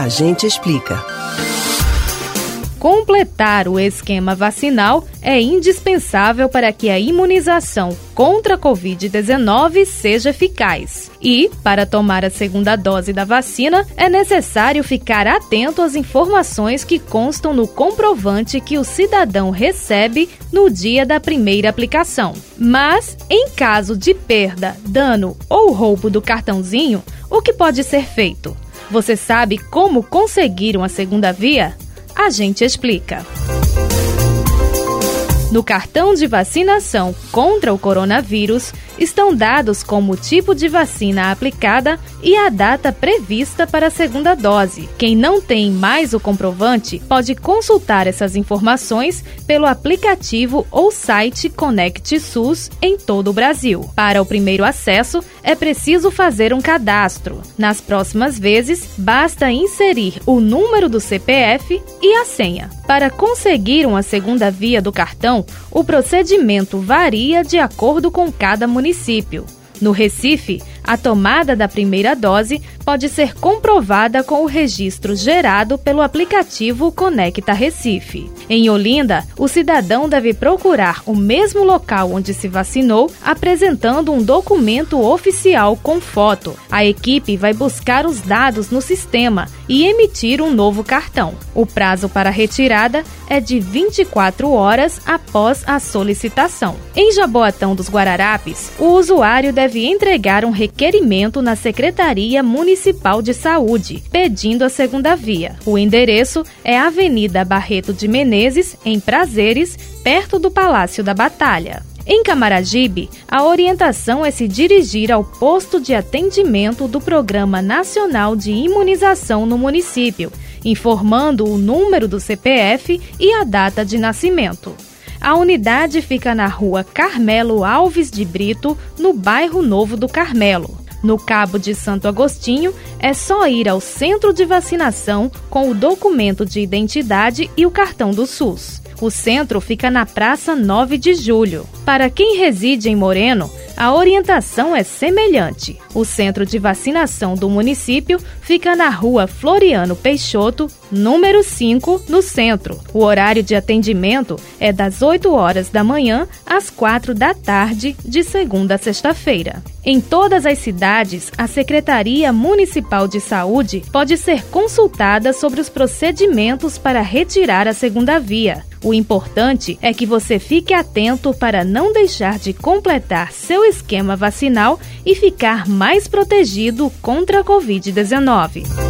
A gente explica. Completar o esquema vacinal é indispensável para que a imunização contra a Covid-19 seja eficaz. E, para tomar a segunda dose da vacina, é necessário ficar atento às informações que constam no comprovante que o cidadão recebe no dia da primeira aplicação. Mas, em caso de perda, dano ou roubo do cartãozinho, o que pode ser feito? Você sabe como conseguir uma segunda via? A gente explica. No cartão de vacinação contra o coronavírus estão dados como o tipo de vacina aplicada e a data prevista para a segunda dose. Quem não tem mais o comprovante pode consultar essas informações pelo aplicativo ou site Conect SUS em todo o Brasil. Para o primeiro acesso, é preciso fazer um cadastro. Nas próximas vezes, basta inserir o número do CPF e a senha. Para conseguir uma segunda via do cartão, o procedimento varia de acordo com cada município. No Recife, a tomada da primeira dose pode ser comprovada com o registro gerado pelo aplicativo Conecta Recife. Em Olinda, o cidadão deve procurar o mesmo local onde se vacinou, apresentando um documento oficial com foto. A equipe vai buscar os dados no sistema e emitir um novo cartão. O prazo para retirada é de 24 horas após a solicitação. Em Jaboatão dos Guararapes, o usuário deve entregar um requerimento na Secretaria Municipal de Saúde, pedindo a segunda via. O endereço é Avenida Barreto de Menezes, em Prazeres, perto do Palácio da Batalha. Em Camaragibe, a orientação é se dirigir ao posto de atendimento do Programa Nacional de Imunização no município, informando o número do CPF e a data de nascimento. A unidade fica na rua Carmelo Alves de Brito, no bairro Novo do Carmelo. No Cabo de Santo Agostinho, é só ir ao centro de vacinação com o documento de identidade e o cartão do SUS. O centro fica na Praça 9 de Julho. Para quem reside em Moreno, a orientação é semelhante. O centro de vacinação do município fica na rua Floriano Peixoto, número 5, no centro. O horário de atendimento é das 8 horas da manhã às 4 da tarde, de segunda a sexta-feira. Em todas as cidades, a Secretaria Municipal de Saúde pode ser consultada sobre os procedimentos para retirar a segunda via. O importante é que você fique atento para não deixar de completar seu esquema vacinal e ficar mais protegido contra a Covid-19.